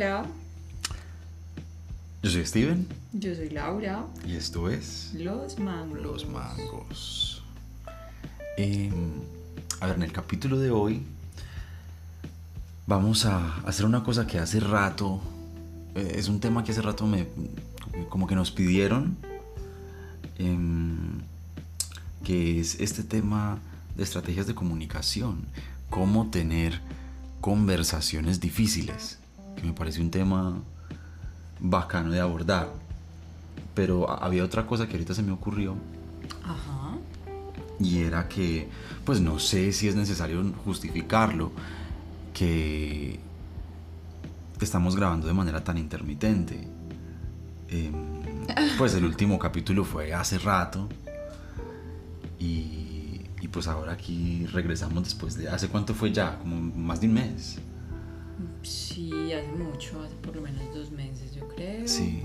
Hola, Yo soy Steven yo soy Laura. y esto es Los mangos. Los Mangos. Em, a ver, en el capítulo de hoy vamos a hacer una cosa que hace rato, eh, es un tema que hace rato me, como que nos pidieron, em, que es este tema de estrategias de comunicación, cómo tener conversaciones difíciles, que me parece un tema bacano de abordar. Pero había otra cosa que ahorita se me ocurrió Ajá. y era que, pues no sé si es necesario justificarlo, que estamos grabando de manera tan intermitente. Em, pues el último capítulo fue hace rato y, y pues ahora aquí regresamos después de... ¿Hace cuánto fue ya? Como más de un mes. Sí, hace mucho, hace por lo menos dos meses, yo creo. Sí,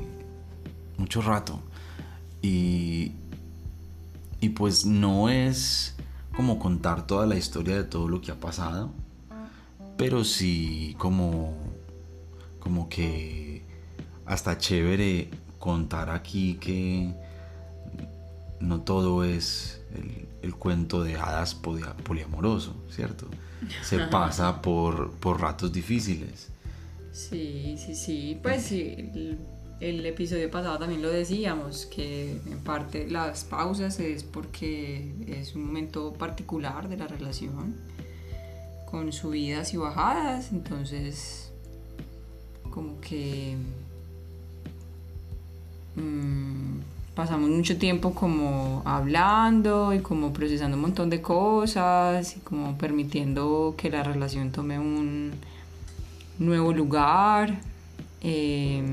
mucho rato. Y, y pues no es como contar toda la historia de todo lo que ha pasado, pero sí como, como que hasta chévere contar aquí que no todo es el, el cuento de hadas polia- poliamoroso, ¿cierto? Se pasa por, por ratos difíciles. Sí, sí, sí. Pues sí, el, el episodio pasado también lo decíamos, que en parte las pausas es porque es un momento particular de la relación, con subidas y bajadas, entonces como que mm, pasamos mucho tiempo como hablando y como procesando un montón de cosas y como permitiendo que la relación tome un nuevo lugar eh,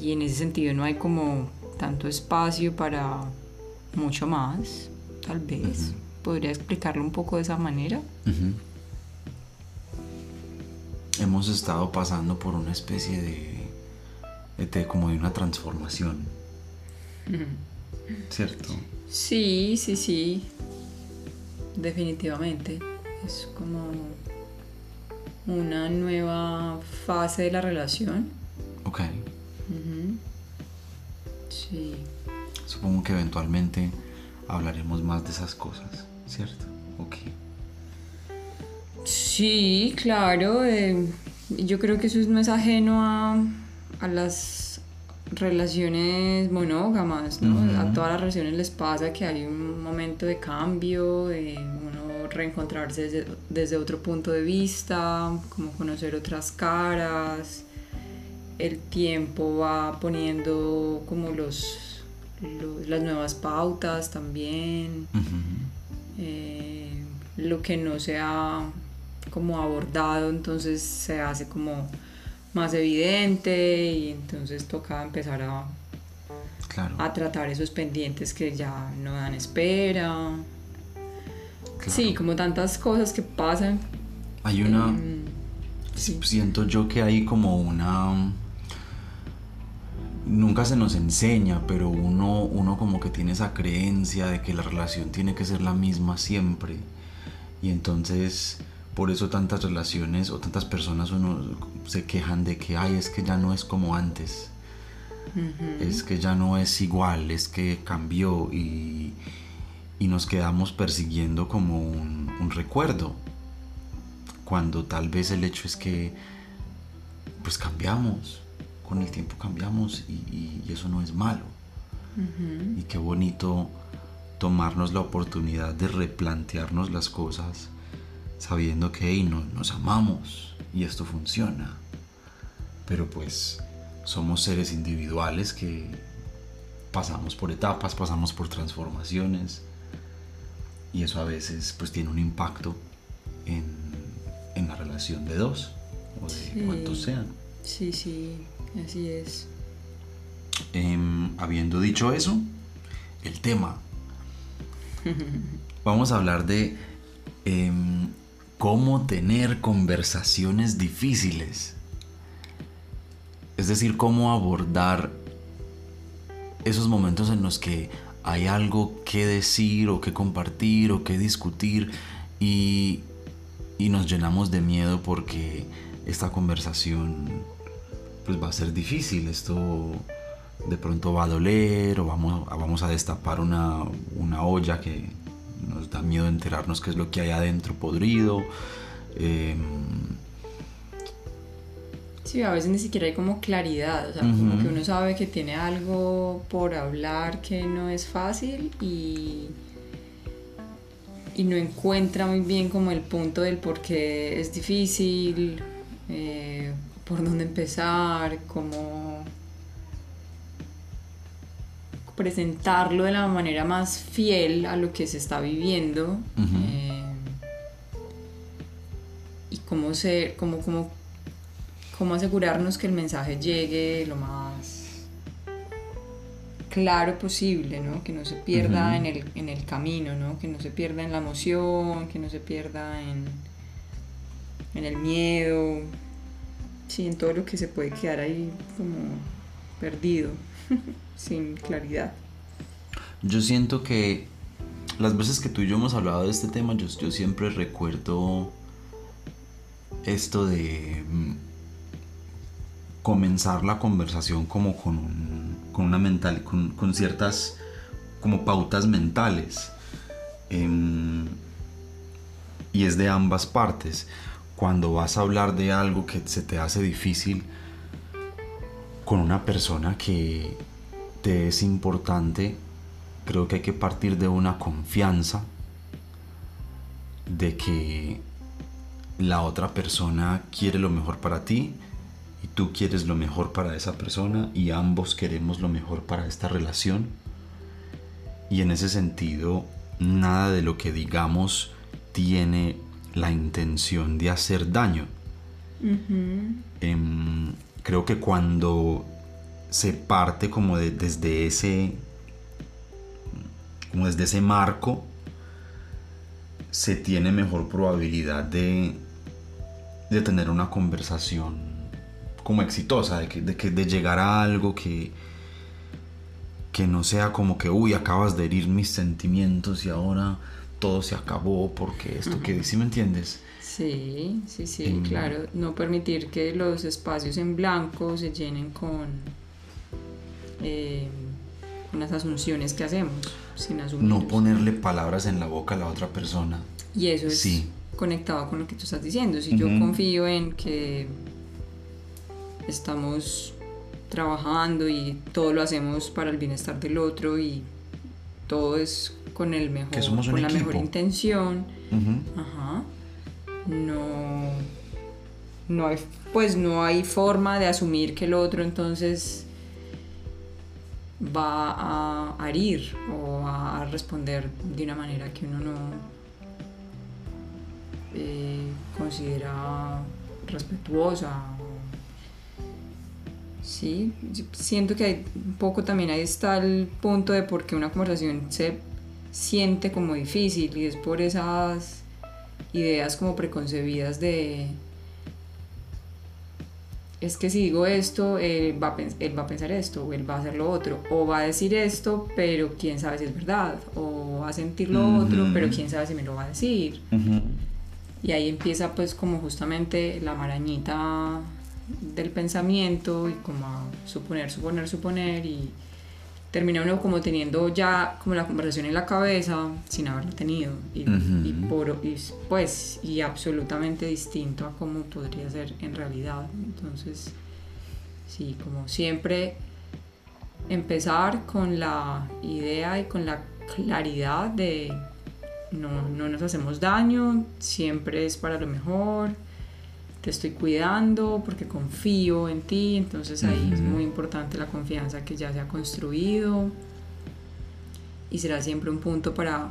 y en ese sentido no hay como tanto espacio para mucho más, tal vez. ¿Podría explicarlo un poco de esa manera? Hemos estado pasando por una especie de, de- como de una transformación. ¿Cierto? Sí, sí, sí. Definitivamente. Es como una nueva fase de la relación. Ok. Sí. Supongo que eventualmente hablaremos más de esas cosas, ¿cierto? Ok. Sí, claro. eh, yo creo que eso no es ajeno a, a las relaciones monógamas, ¿no? A todas las relaciones les pasa que hay un momento de cambio, de uno reencontrarse desde, desde otro punto de vista, como conocer otras caras. El tiempo va poniendo como los, los- las nuevas pautas también eh, lo que no se ha como abordado entonces se hace como más evidente y entonces toca empezar a, Claro. a tratar esos pendientes que ya no dan espera claro. sí como tantas cosas que pasan Hay una... Sí. Siento yo que hay como una... Nunca se nos enseña, pero uno, uno como que tiene esa creencia de que la relación tiene que ser la misma siempre. Y entonces, por eso tantas relaciones o tantas personas uno se quejan de que, ay, es que ya no es como antes. Es que ya no es igual, es que cambió y, y nos quedamos persiguiendo como un, un recuerdo. Cuando tal vez el hecho es que pues cambiamos, con el tiempo cambiamos y, y- y eso no es malo. Y qué bonito tomarnos la oportunidad de replantearnos las cosas sabiendo que hey, no- nos amamos y esto funciona. Pero pues somos seres individuales que pasamos por etapas, pasamos por transformaciones y eso a veces pues tiene un impacto en, en la relación de dos o de Sí. cuantos sean. sí sí así es Em, habiendo dicho eso, el tema. Vamos a hablar de em, cómo tener conversaciones difíciles. Es decir, cómo abordar esos momentos en los que hay algo que decir o que compartir o que discutir y, y nos llenamos de miedo porque esta conversación pues va a ser difícil, esto de pronto va a doler o vamos, vamos a destapar una, una olla que nos da miedo enterarnos qué es lo que hay adentro podrido. Em, Sí, a veces ni siquiera hay como claridad, o sea, como que uno sabe que tiene algo por hablar que no es fácil y, y no encuentra muy bien como el punto del por qué es difícil, eh, por dónde empezar, cómo presentarlo de la manera más fiel a lo que se está viviendo eh, y cómo ser, cómo, cómo cómo asegurarnos que el mensaje llegue lo más claro posible, ¿no? que no se pierda en, el, camino, ¿no? que no se pierda en la emoción, que no se pierda en, en el miedo, sí, en todo lo que se puede quedar ahí como perdido, sin claridad. Yo siento que las veces que tú y yo hemos hablado de este tema, yo, siempre recuerdo esto de mm, comenzar la conversación como con, una mental, con, ciertas como pautas mentales. Em, y es de ambas partes. Cuando vas a hablar de algo que se te hace difícil con una persona que te es importante, creo que hay que partir de una confianza de que la otra persona quiere lo mejor para ti tú quieres lo mejor para esa persona y ambos queremos lo mejor para esta relación. Y en ese sentido, nada de lo que digamos tiene la intención de hacer daño. Creo que cuando se parte como desde ese como desde ese marco se tiene mejor probabilidad de, de tener una conversación como exitosa, de, que, de, que, de llegar a algo que, que no sea como que, uy, acabas de herir mis sentimientos y ahora todo se acabó porque esto que, ¿sí me entiendes? Sí, sí, sí, claro. No permitir que los espacios en blanco se llenen con, eh, con las asunciones que hacemos, sin asumir. No ponerle palabras en la boca a la otra persona. Y eso es conectado con lo que tú estás diciendo. Si yo confío en que estamos trabajando y todo lo hacemos para el bienestar del otro y todo es con el mejor con la mejor intención Ajá. No no hay pues no hay forma de asumir que el otro entonces va a herir o a responder de una manera que uno no eh, considera respetuosa. Sí, siento que hay un poco también ahí está el punto de por qué una conversación se siente como difícil y es por esas ideas como preconcebidas de es que si digo esto, él va, a él va a pensar esto, o él va a hacer lo otro, o va a decir esto, pero quién sabe si es verdad, o va a sentir lo otro, pero quién sabe si me lo va a decir. Y ahí empieza pues como justamente la marañita del pensamiento y como a suponer, suponer, suponer y termina uno como teniendo ya como la conversación en la cabeza sin haberla tenido. Y, por, pues y absolutamente distinto a cómo podría ser en realidad. Entonces sí como siempre empezar con la idea y con la claridad de no, no nos hacemos daño siempre es para lo mejor te estoy cuidando porque confío en ti, entonces ahí es muy importante la confianza que ya se ha construido y será siempre un punto para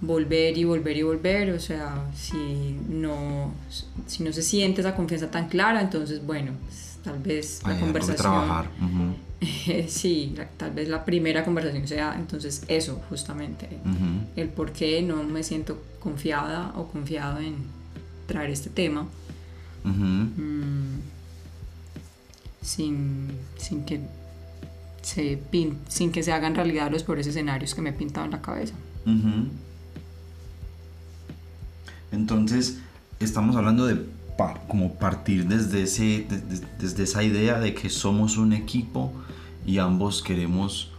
volver y volver y volver, o sea, si no, si no se siente esa confianza tan clara, entonces bueno, pues, tal vez la conversación... trabajar. sí, tal vez la primera conversación sea entonces eso, justamente, el por qué no me siento confiada o confiado en traer este tema Mm. sin, sin, que se sin que se hagan realidad los peores escenarios que me he pintado en la cabeza. Entonces, estamos hablando de como partir desde, ese, desde esa idea de que somos un equipo y ambos queremos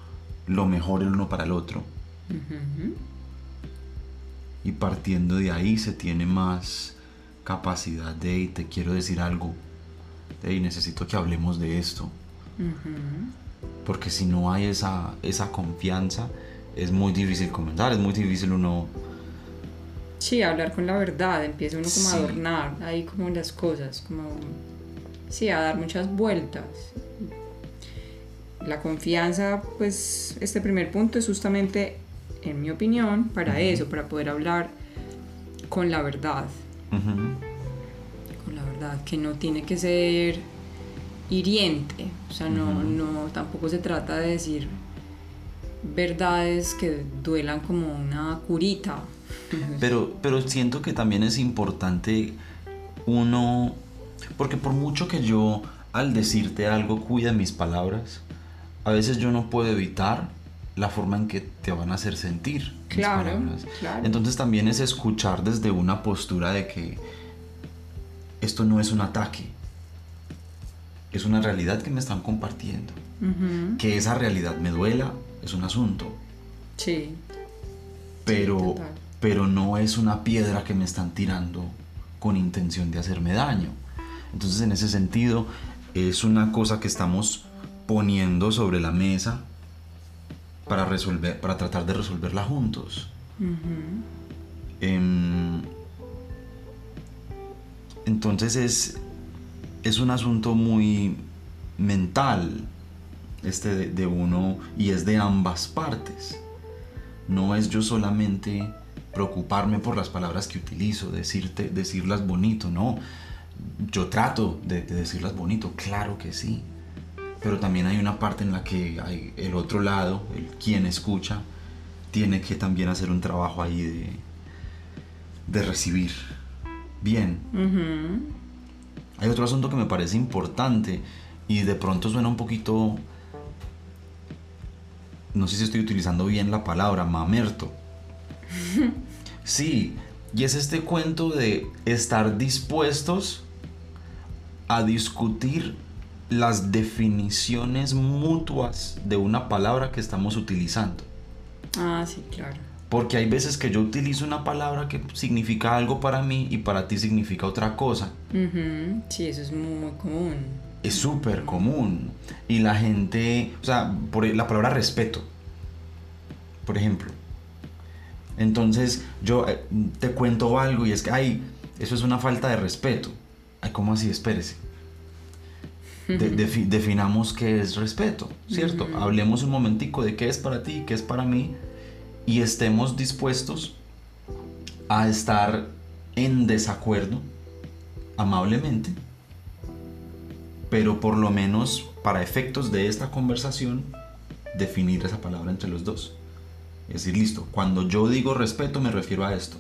lo mejor el uno para el otro. Y partiendo de ahí se tiene más capacidad de, y te quiero decir algo, y necesito que hablemos de esto. Porque si no hay esa, esa confianza, es muy difícil comentar, es muy difícil uno... Sí, hablar con la verdad, empieza uno como a adornar ahí como las cosas, como... Sí, a dar muchas vueltas. La confianza, pues este primer punto es justamente, en mi opinión, para eso, para poder hablar con la verdad. Con la verdad, que no tiene que ser hiriente, o sea, no, no, tampoco se trata de decir verdades que duelan como una curita. Pero, pero siento que también es importante uno, porque por mucho que yo al decirte algo cuide mis palabras, a veces yo no puedo evitar la forma en que te van a hacer sentir. Claro, claro. Entonces también es escuchar desde una postura de que esto no es un ataque, es una realidad que me están compartiendo. Que esa realidad me duela es un asunto. Sí. Pero, pero no es una piedra que me están tirando con intención de hacerme daño. Entonces en ese sentido es una cosa que estamos poniendo sobre la mesa para resolver, para tratar de resolverla juntos. Em, entonces es, es un asunto muy mental este de, uno y es de ambas partes. No es yo solamente preocuparme por las palabras que utilizo, decirte, decirlas bonito, no. Yo trato de, decirlas bonito, claro que sí. Pero también hay una parte en la que hay el otro lado, el quien escucha, tiene que también hacer un trabajo ahí de, de recibir bien. Hay otro asunto que me parece importante y de pronto suena un poquito, no sé si estoy utilizando bien la palabra, mamerto. Sí, y es este cuento de estar dispuestos a discutir las definiciones mutuas de una palabra que estamos utilizando. Ah, sí, claro. Porque hay veces que yo utilizo una palabra que significa algo para mí y para ti significa otra cosa. Sí, eso es muy común. Es súper común. Y la gente, o sea, por la palabra respeto, por ejemplo. Entonces yo eh, te cuento algo y es que, ay, eso es una falta de respeto. Ay, ¿cómo así? Espérese. Definamos qué es respeto, ¿cierto? Hablemos un momentico de qué es para ti, qué es para mí y estemos dispuestos a estar en desacuerdo amablemente, pero por lo menos para efectos de esta conversación, definir esa palabra entre los dos. Es decir, listo, cuando yo digo respeto me refiero a esto.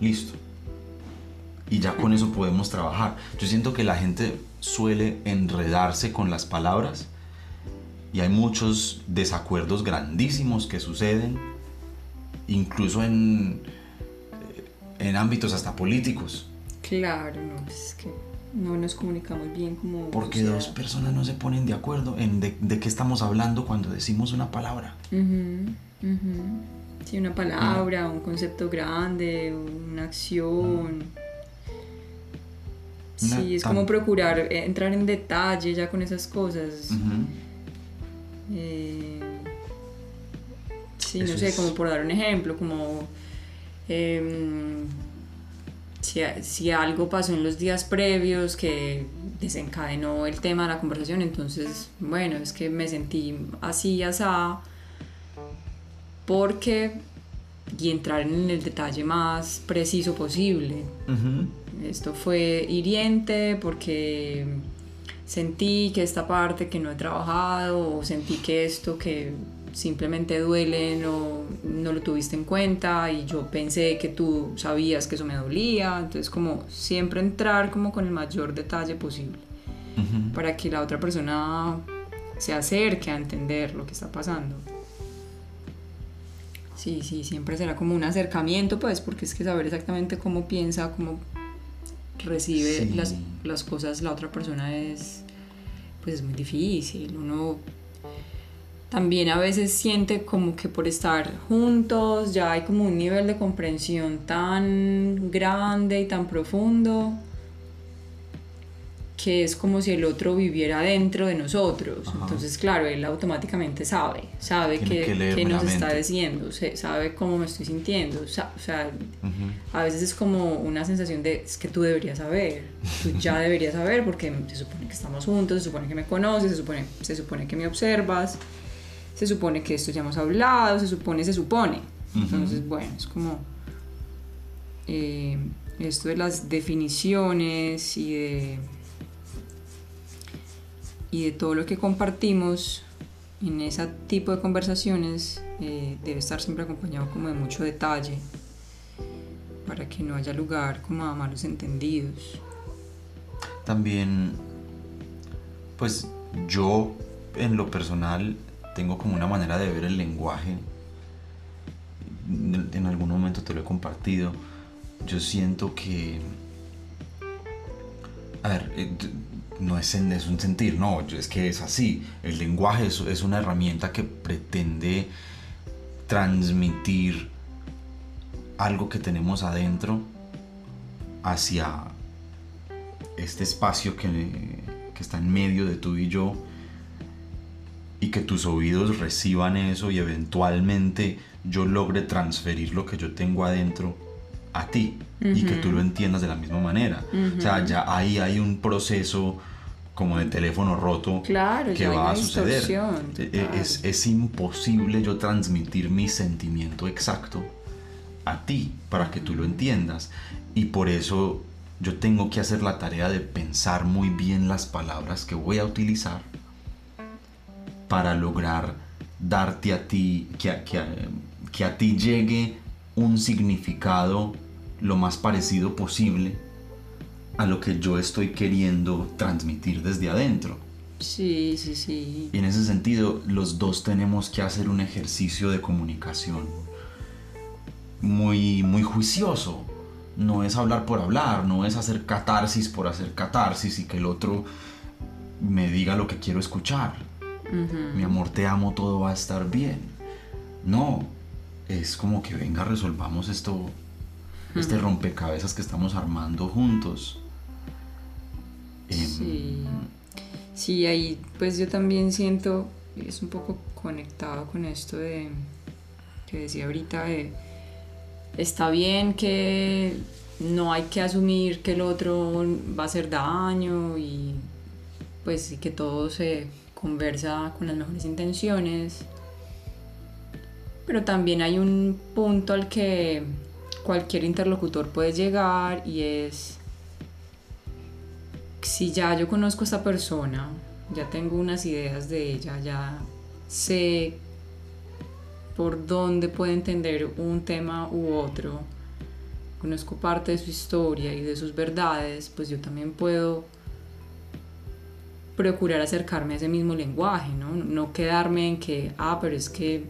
Listo. Y ya con eso podemos trabajar. Yo siento que la gente suele enredarse con las palabras y hay muchos desacuerdos grandísimos que suceden, incluso en, en ámbitos hasta políticos. Claro, no, es que no nos comunicamos bien como... Porque dos personas no se ponen de acuerdo en de, qué estamos hablando cuando decimos una palabra. Sí, una palabra, un concepto grande, una acción. Sí, es como procurar eh, entrar en detalle ya con esas cosas. Eh, sí, no sé, como por dar un ejemplo, como em, si, algo pasó en los días previos que desencadenó el tema de la conversación, entonces, bueno, es que me sentí así, así, porque, y entrar en el detalle más preciso posible. Esto fue hiriente porque sentí que esta parte que no he trabajado o sentí que esto que simplemente duele no, no lo tuviste en cuenta y yo pensé que tú sabías que eso me dolía. Entonces como siempre entrar como con el mayor detalle posible para que la otra persona se acerque a entender lo que está pasando. Sí, sí, siempre será como un acercamiento, pues, porque es que saber exactamente cómo piensa, cómo recibe Sí. las, las cosas la otra persona es pues es muy difícil uno también a veces siente como que por estar juntos ya hay como un nivel de comprensión tan grande y tan profundo que es como si el otro viviera dentro de nosotros. Ajá. Entonces, claro, él automáticamente sabe, sabe que, que que nos está diciendo, sabe cómo me estoy sintiendo. O sea, Ujú. a veces es como una sensación de, es que tú deberías saber, tú ya deberías saber porque se supone que estamos juntos, se supone que me conoces, se supone, se supone que me observas, se supone que esto ya hemos hablado, se supone, se supone. Entonces, bueno, es como eh, esto de las definiciones y de, y de todo lo que compartimos en ese tipo de conversaciones eh, debe estar siempre acompañado como de mucho detalle para que no haya lugar como a malos entendidos. También, pues yo en lo personal tengo como una manera de ver el lenguaje. En algún momento te lo he compartido. Yo siento que... A ver, eh, no es, un sentir, no, es que es así. El lenguaje es, es una herramienta que pretende transmitir algo que tenemos adentro hacia este espacio que, que está en medio de tú y yo y que tus oídos reciban eso y eventualmente yo logre transferir lo que yo tengo adentro a ti y que tú lo entiendas de la misma manera. O sea, ya ahí hay un proceso como de teléfono roto Claro, que va a suceder. E- e- total. Es, es imposible yo transmitir mi sentimiento exacto a ti para que tú lo entiendas. Y por eso yo tengo que hacer la tarea de pensar muy bien las palabras que voy a utilizar para lograr darte a ti, que que que a ti llegue un significado lo más parecido posible a lo que yo estoy queriendo transmitir desde adentro. Sí, sí, sí. Y en ese sentido, los dos tenemos que hacer un ejercicio de comunicación muy, muy juicioso. No es hablar por hablar, no es hacer catarsis por hacer catarsis y que el otro me diga lo que quiero escuchar. Mi amor, te amo, todo va a estar bien. No, es como que venga, resolvamos esto, este rompecabezas que estamos armando juntos. Em, Sí. Sí, ahí pues yo también siento, es un poco conectado con esto de que decía ahorita de está bien que no hay que asumir que el otro va a hacer daño y pues sí que todo se conversa con las mejores intenciones. Pero también hay un punto al que cualquier interlocutor puede llegar y es si ya yo conozco a esta persona, ya tengo unas ideas de ella, ya sé por dónde puede entender un tema u otro, conozco parte de su historia y de sus verdades, pues yo también puedo procurar acercarme a ese mismo lenguaje, ¿no? No quedarme en que, ah, pero es que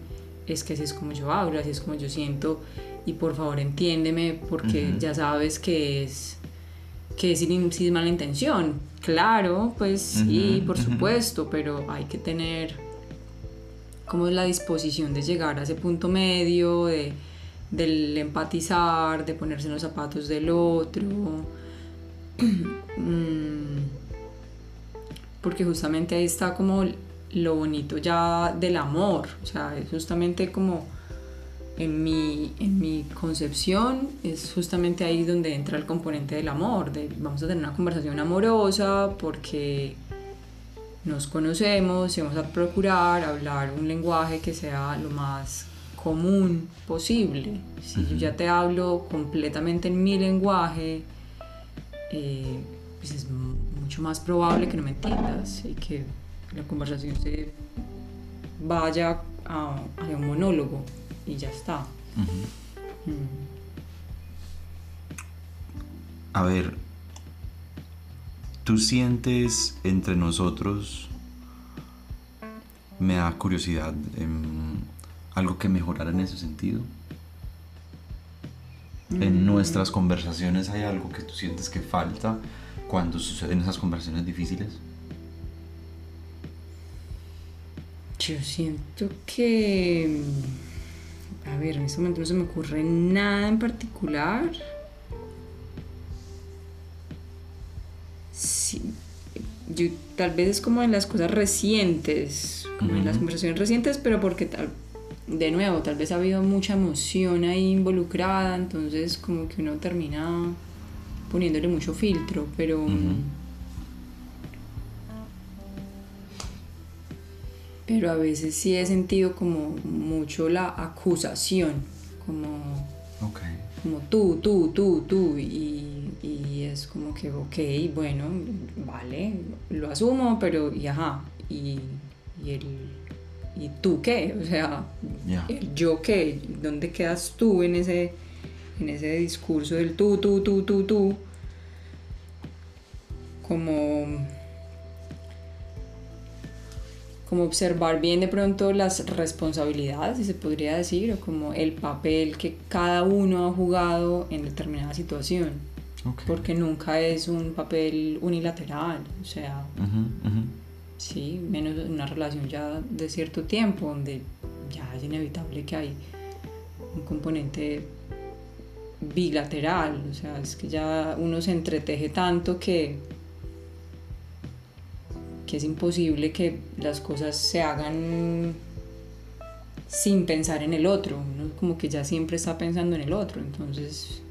es que así es como yo hablo, así es como yo siento y por favor entiéndeme porque ya sabes que es que es sin, sin mala intención. Claro, pues sí, Ujú, por supuesto, pero hay que tener como la disposición de llegar a ese punto medio, de, del empatizar, de ponerse en los zapatos del otro. Mm, Porque justamente ahí está como lo bonito ya del amor, o sea, es justamente como en mi, en mi concepción es justamente ahí donde entra el componente del amor, de vamos a tener una conversación amorosa porque nos conocemos y vamos a procurar hablar un lenguaje que sea lo más común posible. Si yo ya te hablo completamente en mi lenguaje, eh, pues es mu- mucho más probable que no me entiendas y que la conversación se vaya a, a un monólogo y ya está. Mm. A ver, ¿tú sientes entre nosotros, me da curiosidad, algo que mejorar en ese sentido? En Mm. nuestras conversaciones hay algo que tú sientes que falta cuando suceden esas conversaciones difíciles. Yo siento que. A ver, en este momento no se me ocurre nada en particular. Sí, yo, tal vez es como en las cosas recientes, como en las conversaciones recientes, pero porque tal, de nuevo, tal vez ha habido mucha emoción ahí involucrada, entonces como que uno termina poniéndole mucho filtro, pero... Pero a veces sí he sentido como mucho la acusación, como, como tú, tú, tú, tú, y, y es como que, ok, bueno, vale, lo asumo, pero, y ajá, y, y el, ¿y tú qué? O sea, el yo qué, ¿dónde quedas tú en ese, en ese discurso del tú, tú, tú, tú, tú? Como como observar bien de pronto las responsabilidades, si se podría decir, o como el papel que cada uno ha jugado en determinada situación, Ok. porque nunca es un papel unilateral, o sea, Ujú, ujú. sí, menos en una relación ya de cierto tiempo, donde ya es inevitable que hay un componente bilateral, o sea, es que ya uno se entreteje tanto que que es imposible que las cosas se hagan sin pensar en el otro, uno como que ya siempre está pensando en el otro, entonces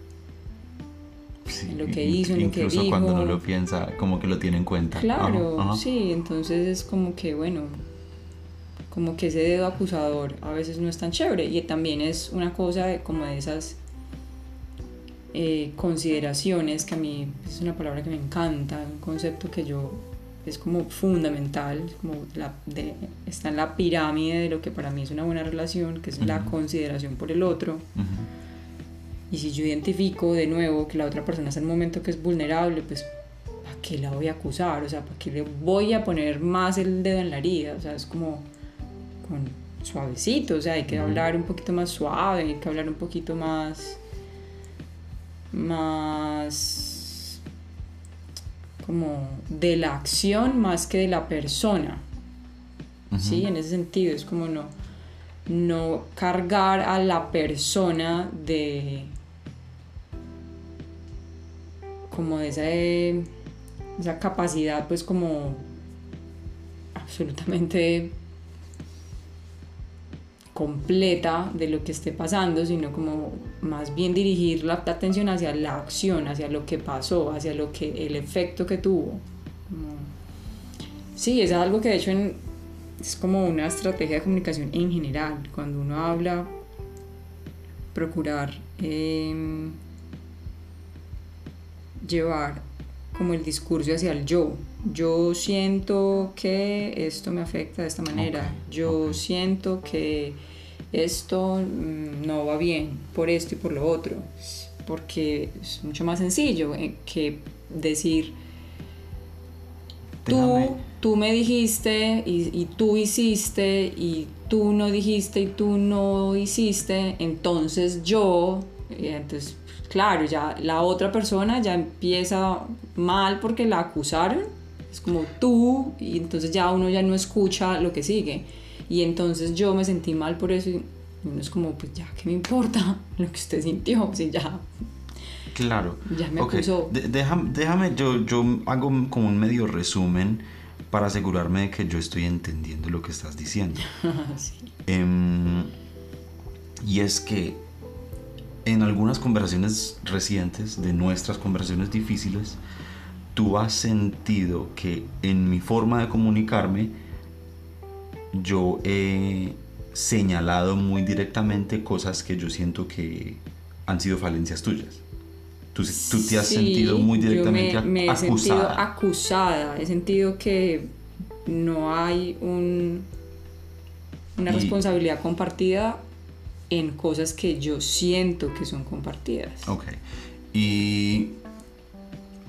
Sí, en lo que hizo, en lo que Incluso cuando no dijo. lo piensa, como que lo tiene en cuenta. Claro, Ajá, ajá. sí, entonces es como que, bueno, como que ese dedo acusador a veces no es tan chévere y también es una cosa de- como de esas eh, consideraciones que a mí es una palabra que me encanta, un concepto que yo es como fundamental, es como la, de- está en la pirámide de lo que para mí es una buena relación, que es la consideración por el otro. Y si yo identifico de nuevo que la otra persona está en un momento que es vulnerable, pues ¿para qué la voy a acusar? O sea, ¿para qué le voy a poner más el dedo en la herida? O sea, es como con suavecito, o sea, hay que hablar un poquito más suave, hay que hablar un poquito más más como de la acción más que de la persona. Sí, en ese sentido es como no no cargar a la persona de como de esa, eh, esa capacidad pues como absolutamente completa de lo que esté pasando, sino como más bien dirigir la atención hacia la acción, hacia lo que pasó, hacia lo que el efecto que tuvo. Sí, es algo que de hecho en- es como una estrategia de comunicación en general. Cuando uno habla, procurar em, llevar como el discurso hacia el yo. Yo siento que esto me afecta de esta manera. Yo siento que esto mm, no va bien por esto y por lo otro. Porque es mucho más sencillo eh, que decir tú, tú me dijiste y, y tú hiciste y tú no dijiste y tú no hiciste, entonces yo, entonces, claro, ya la otra persona ya empieza mal porque la acusaron, es como tú, y entonces ya uno ya no escucha lo que sigue. Y entonces yo me sentí mal por eso y uno es como, pues ya, ¿qué me importa lo que usted sintió? Si ya, Claro. Ya me Ok, acusó. de- déjame, déjame, yo, yo hago como un medio resumen para asegurarme de que yo estoy entendiendo lo que estás diciendo. sí. Em, y es que en algunas conversaciones recientes, de nuestras conversaciones difíciles, tú has sentido que en mi forma de comunicarme yo he señalado muy directamente cosas que yo siento que han sido falencias tuyas. Tú, tú te has Sí, sentido muy yo directamente me, me he ac- sentido acusada. acusada, he sentido que no hay un, una Y- responsabilidad compartida en cosas que yo siento que son compartidas. Ok. Y.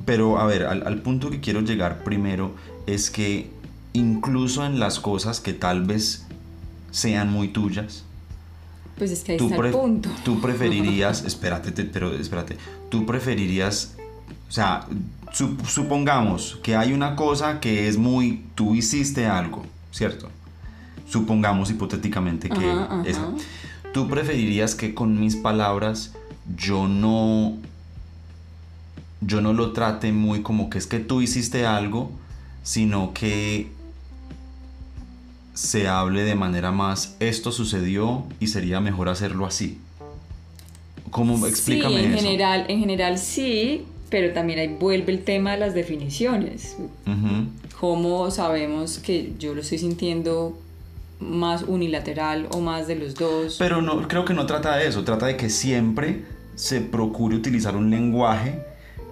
Pero a ver, al, al punto que quiero llegar primero es que incluso en las cosas que tal vez sean muy tuyas, Pues es que ahí tú, está el punto. tú preferirías, espérate, te- pero espérate, tú preferirías, o sea, su- supongamos que hay una cosa que es muy, tú hiciste algo, ¿cierto? Supongamos hipotéticamente que Ajá, ajá. esa. Tú preferirías que con mis palabras yo no, yo no lo trate muy como que es que tú hiciste algo, sino que se hable de manera más esto sucedió y sería mejor hacerlo así. ¿Cómo explícame sí, en eso? general, en general sí, pero también ahí vuelve el tema de las definiciones. Ujú, ¿Cómo sabemos que yo lo estoy sintiendo más unilateral o más de los dos? Pero no, creo que no trata de eso, trata de que siempre se procure utilizar un lenguaje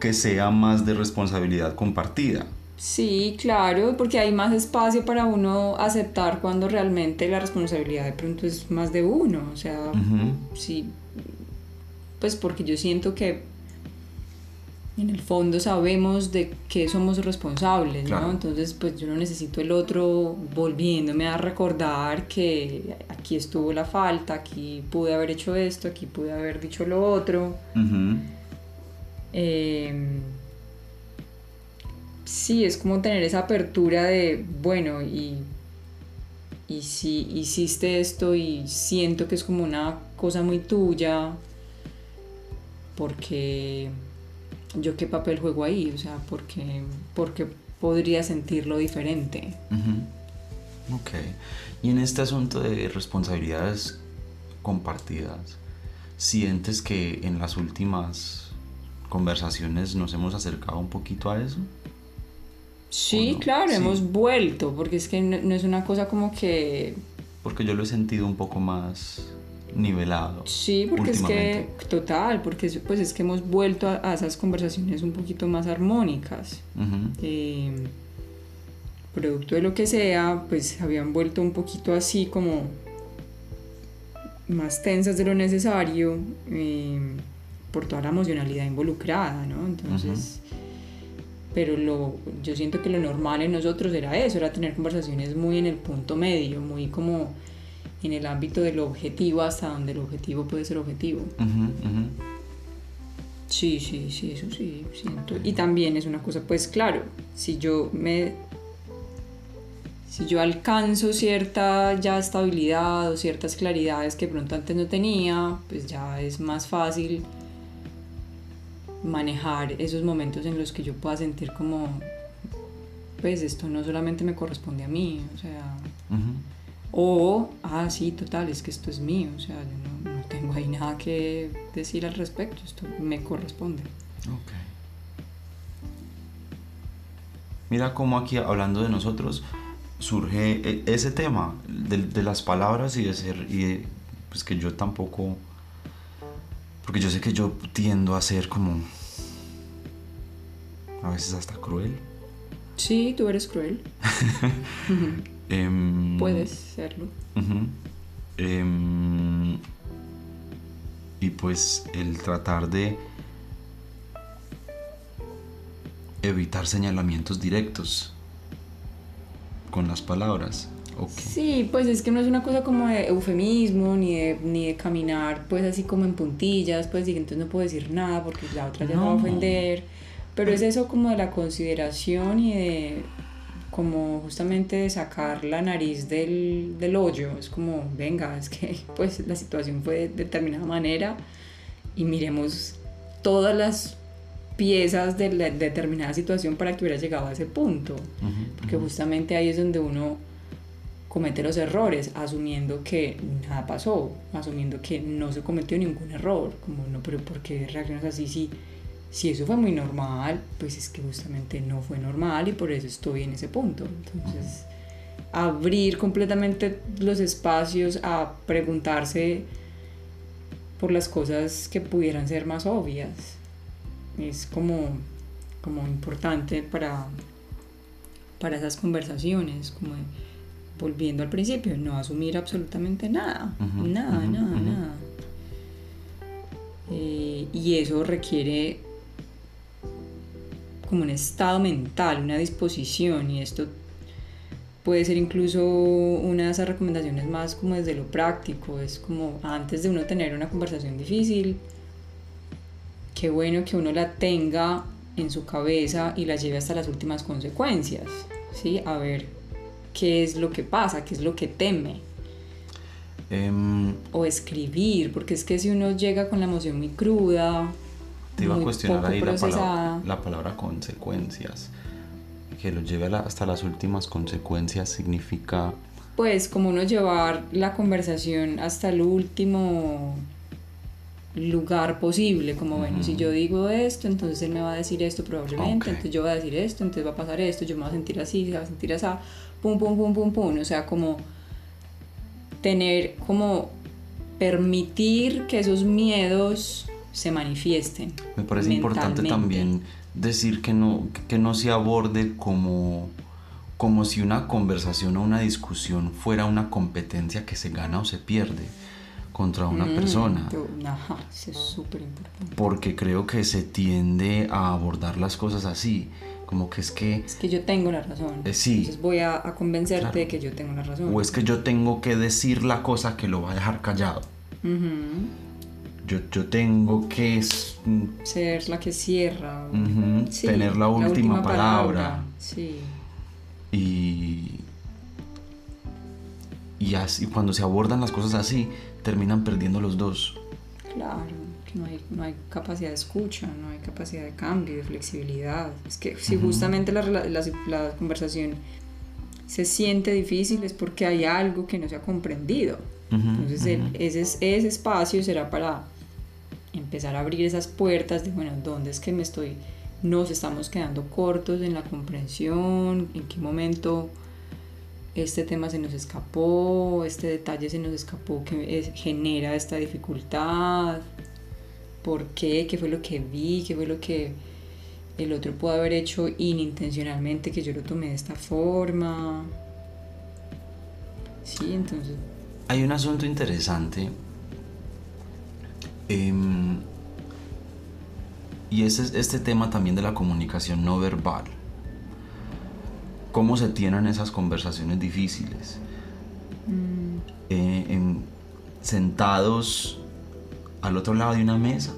que sea más de responsabilidad compartida. Sí, claro, porque hay más espacio para uno aceptar cuando realmente la responsabilidad de pronto es más de uno. O sea, sí, pues porque yo siento que en el fondo sabemos de qué somos responsables, Claro. ¿no? Entonces, pues yo no necesito el otro volviéndome a recordar que aquí estuvo la falta, aquí pude haber hecho esto, aquí pude haber dicho lo otro. Eh, sí, es como tener esa apertura de, bueno, y, y si hiciste esto y siento que es como una cosa muy tuya, porque yo qué papel juego ahí, o sea, porque, porque podría sentirlo diferente. ujú. Ok. Y en este asunto de responsabilidades compartidas, ¿sientes que en las últimas conversaciones nos hemos acercado un poquito a eso? Sí, claro, Sí. hemos vuelto, porque es que no, no es una cosa como que Porque yo lo he sentido un poco más nivelado. Sí, porque es que, total, porque es- pues es que hemos vuelto a, a esas conversaciones un poquito más armónicas. Eh, producto de lo que sea, pues habían vuelto un poquito así como más tensas de lo necesario eh, por toda la emocionalidad involucrada, ¿no? Entonces, pero lo, yo siento que lo normal en nosotros era eso, era tener conversaciones muy en el punto medio, muy como en el ámbito de lo objetivo hasta donde el objetivo puede ser objetivo. Sí, sí, sí, eso sí, siento. Y también es una cosa, pues claro, si yo me... Si yo alcanzo cierta ya estabilidad o ciertas claridades que pronto antes no tenía, pues ya es más fácil manejar esos momentos en los que yo pueda sentir como, pues esto no solamente me corresponde a mí, o sea, o, ah, sí, total, es que esto es mío, o sea, yo no, no tengo ahí nada que decir al respecto, esto me corresponde. Ok. Mira cómo aquí hablando de nosotros surge e- ese tema de, de las palabras y de ser y de- pues que yo tampoco porque yo sé que yo tiendo a ser como a veces hasta cruel. Sí, tú eres cruel, Em, puedes serlo. Em, y pues el tratar de evitar señalamientos directos con las palabras. Ok. Sí, pues es que no es una cosa como de eufemismo, ni de, ni de caminar pues así como en puntillas, pues y entonces no puedo decir nada porque la otra ya se va a No. ofender. Pero es eso como de la consideración y de como justamente de sacar la nariz del, del hoyo. Es como, venga, es que pues la situación fue de determinada manera y miremos todas las piezas de la determinada situación para que hubiera llegado a ese punto. Ujú, Porque justamente ahí es donde uno comete los errores, asumiendo que nada pasó, asumiendo que no se cometió ningún error, como no, pero ¿por qué reaccionas así? Si, si eso fue muy normal, pues es que justamente no fue normal y por eso estoy en ese punto. Entonces, abrir completamente los espacios a preguntarse por las cosas que pudieran ser más obvias es como, como importante para, para esas conversaciones, como de- volviendo al principio, no asumir absolutamente nada, nada, nada, nada. Eh, y eso requiere como un estado mental, una disposición, y esto puede ser incluso una de esas recomendaciones más como desde lo práctico, es como antes de uno tener una conversación difícil, qué bueno que uno la tenga en su cabeza y la lleve hasta las últimas consecuencias, ¿sí? A ver qué es lo que pasa, qué es lo que teme. Em, o escribir, porque es que si uno llega con la emoción muy cruda, te iba a muy cuestionar poco ahí la palabra, la palabra consecuencias. Que lo lleve a la- hasta las últimas consecuencias significa... pues como uno llevar la conversación hasta el último lugar posible, como bueno, si yo digo esto, entonces él me va a decir esto probablemente, Ok. entonces yo voy a decir esto, entonces va a pasar esto, yo me voy a sentir así, se va a sentir así, pum, pum, pum, pum, pum, o sea, como tener, como permitir que esos miedos se manifiesten. Me parece importante también decir que no, que no se aborde como, como si una conversación o una discusión fuera una competencia que se gana o se pierde contra una Mm, persona. Ajá, eso es súper importante. Porque creo que se tiende a abordar las cosas así. Como que es que Es que yo tengo la razón. Eh, sí. Entonces voy a, a convencerte Claro. de que yo tengo la razón. O es que yo tengo que decir la cosa que lo va a dejar callado. Ujú. Yo, yo tengo que mm, Ser la que cierra. Sí, tener la última, palabra. Sí. Y, y así, cuando se abordan las cosas así, terminan perdiendo los dos. Claro, que no hay, no hay capacidad de escucha, no hay capacidad de cambio, de flexibilidad. Es que si justamente la, rela- la, la conversación se siente difícil es porque hay algo que no se ha comprendido. Entonces el- ese, es- ese espacio será para empezar a abrir esas puertas de, bueno, ¿dónde es que me estoy, nos estamos quedando cortos en la comprensión? ¿En qué momento este tema se nos escapó? ¿Este detalle se nos escapó que genera esta dificultad? ¿Por qué? ¿Qué fue lo que vi? ¿Qué fue lo que el otro pudo haber hecho inintencionalmente que yo lo tomé de esta forma? Sí, entonces Hay un asunto interesante. em, y es este tema también de la comunicación no verbal. ¿Cómo se tienen esas conversaciones difíciles? Eh, en- sentados al otro lado de una mesa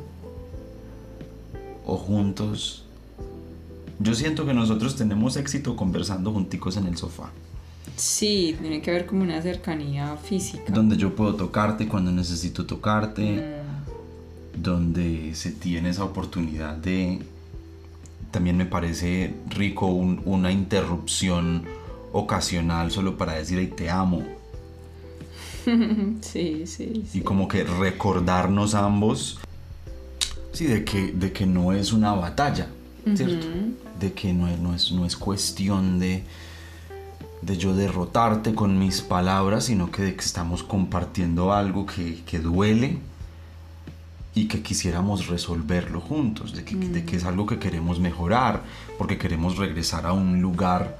o juntos. Yo siento que nosotros tenemos éxito conversando junticos en el sofá. Sí, tiene que haber como una cercanía física. donde yo puedo tocarte cuando necesito tocarte, Mm, donde se tiene esa oportunidad de... También me parece rico un- una interrupción ocasional solo para decir, "Ay, te amo. sí, sí, sí. Y como que recordarnos ambos, sí, de que, de que no es una batalla, ¿cierto? De que no es, no es, no es cuestión de, de yo derrotarte con mis palabras, sino que de que estamos compartiendo algo que, que duele y que quisiéramos resolverlo juntos, de que, de que es algo que queremos mejorar, porque queremos regresar a un lugar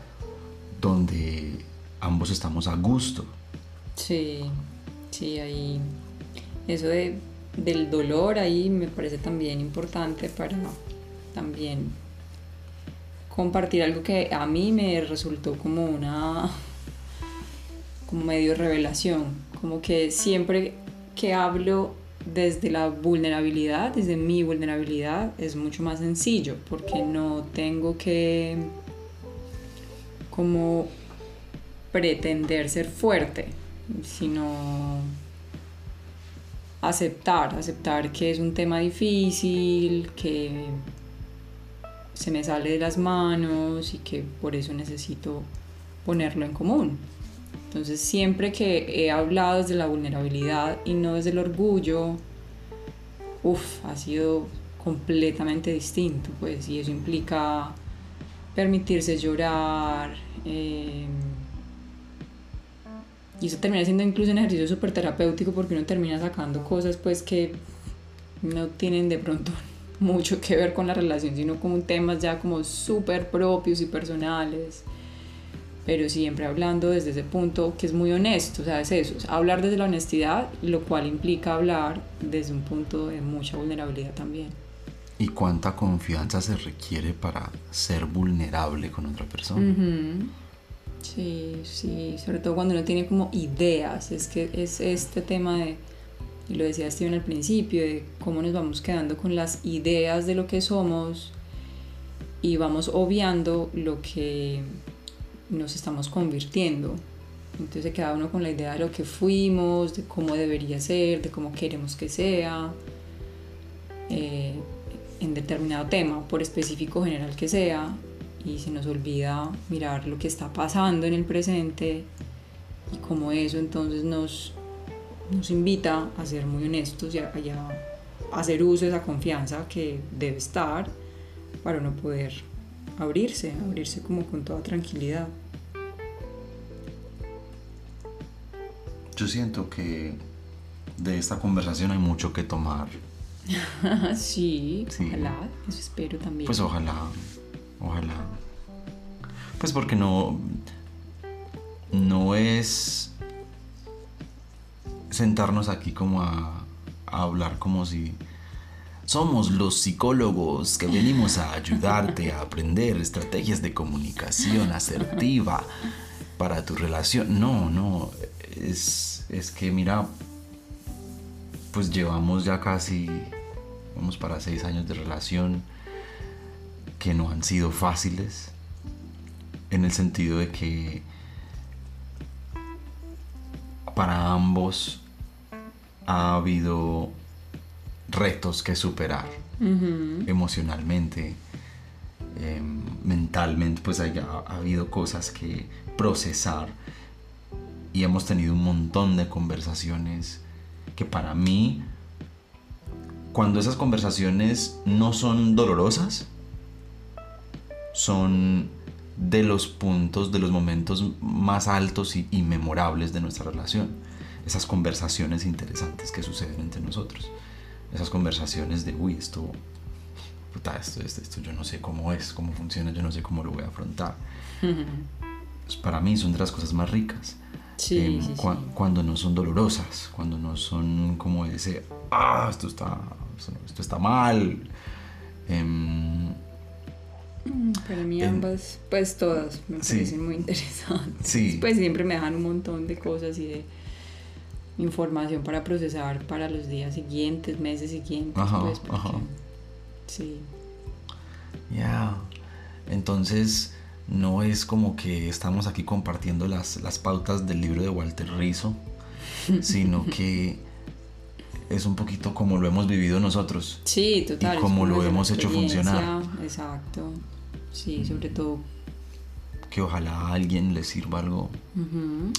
donde ambos estamos a gusto. Sí, sí, ahí. Eso de, del dolor ahí me parece también importante para también compartir algo que a mí me resultó como una como medio revelación, como que siempre que hablo desde la vulnerabilidad, desde mi vulnerabilidad, es mucho más sencillo porque no tengo que como pretender ser fuerte, sino aceptar, aceptar que es un tema difícil, que se me sale de las manos y que por eso necesito ponerlo en común. Entonces siempre que he hablado desde la vulnerabilidad y no desde el orgullo, uff, ha sido completamente distinto, pues, y eso implica permitirse llorar, eh, y eso termina siendo incluso un ejercicio súper terapéutico porque uno termina sacando cosas pues que no tienen de pronto mucho que ver con la relación, sino como temas ya como súper propios y personales. Pero siempre hablando desde ese punto que es muy honesto, o sea, es eso, es hablar desde la honestidad, lo cual implica hablar desde un punto de mucha vulnerabilidad también. ¿Y cuánta confianza se requiere para ser vulnerable con otra persona? Ujú. Sí, sí, sobre todo cuando uno tiene como ideas, es que es este tema de, y lo decía Steven al principio, de cómo nos vamos quedando con las ideas de lo que somos y vamos obviando lo que nos estamos convirtiendo. Entonces se queda uno con la idea de lo que fuimos, de cómo debería ser, de cómo queremos que sea, eh, en determinado tema, por específico general que sea, y se nos olvida mirar lo que está pasando en el presente y cómo eso entonces nos, nos invita a ser muy honestos y a, a hacer uso de esa confianza que debe estar para no poder abrirse, abrirse como con toda tranquilidad. Yo siento que de esta conversación hay mucho que tomar. sí, ojalá, eso espero también. Pues ojalá, ojalá. Pues porque no, no es sentarnos aquí como a, a hablar como si somos los psicólogos que venimos a ayudarte a aprender estrategias de comunicación asertiva para tu relación. No, no, es, es que mira, pues llevamos ya casi, vamos para seis años de relación que no han sido fáciles, en el sentido de que para ambos ha habido retos que superar emocionalmente, em, mentalmente, pues haya, ha habido cosas que procesar y hemos tenido un montón de conversaciones que para mí, cuando esas conversaciones no son dolorosas, son de los puntos, de los momentos más altos y, memorables de nuestra relación. Esas conversaciones interesantes que suceden entre nosotros. Esas conversaciones de, uy, esto, puta, esto, esto, esto, yo no sé cómo es, cómo funciona, yo no sé cómo lo voy a afrontar. Pues para mí son de las cosas más ricas. Em, cuando no son dolorosas, cuando no son como ese, ah, esto está, esto está mal. Em, mm, para mí ambas, pues todas me parecen muy interesantes. Pues siempre me dejan un montón de cosas y de información para procesar para los días siguientes, meses siguientes. Ajá, pues, Sí. Ya. Entonces, no es como que estamos aquí compartiendo las, las pautas del libro de Walter Rizzo, sino que es un poquito como lo hemos vivido nosotros. Sí, total. Y como lo hemos hecho funcionar. Exacto. Sí, sobre todo. Que ojalá a alguien le sirva algo,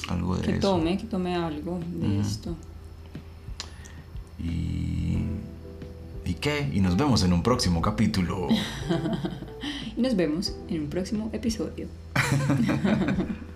algo de que eso. Que tome, que tome algo de esto. Y... ¿Y qué? Y nos vemos en un próximo capítulo. y nos vemos en un próximo episodio.